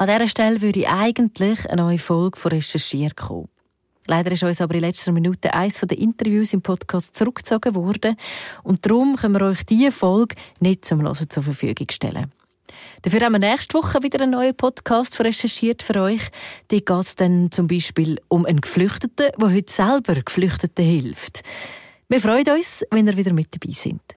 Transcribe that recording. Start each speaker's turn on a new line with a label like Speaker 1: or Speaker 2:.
Speaker 1: An dieser Stelle würde eigentlich eine neue Folge von Recherchier kommen. Leider ist uns aber in letzter Minute eines der Interviews im Podcast zurückgezogen worden und darum können wir euch diese Folge nicht zum Hören zur Verfügung stellen. Dafür haben wir nächste Woche wieder einen neuen Podcast recherchiert für euch. Dort geht es dann zum Beispiel um einen Geflüchteten, der heute selber Geflüchteten hilft. Wir freuen uns, wenn ihr wieder mit dabei seid.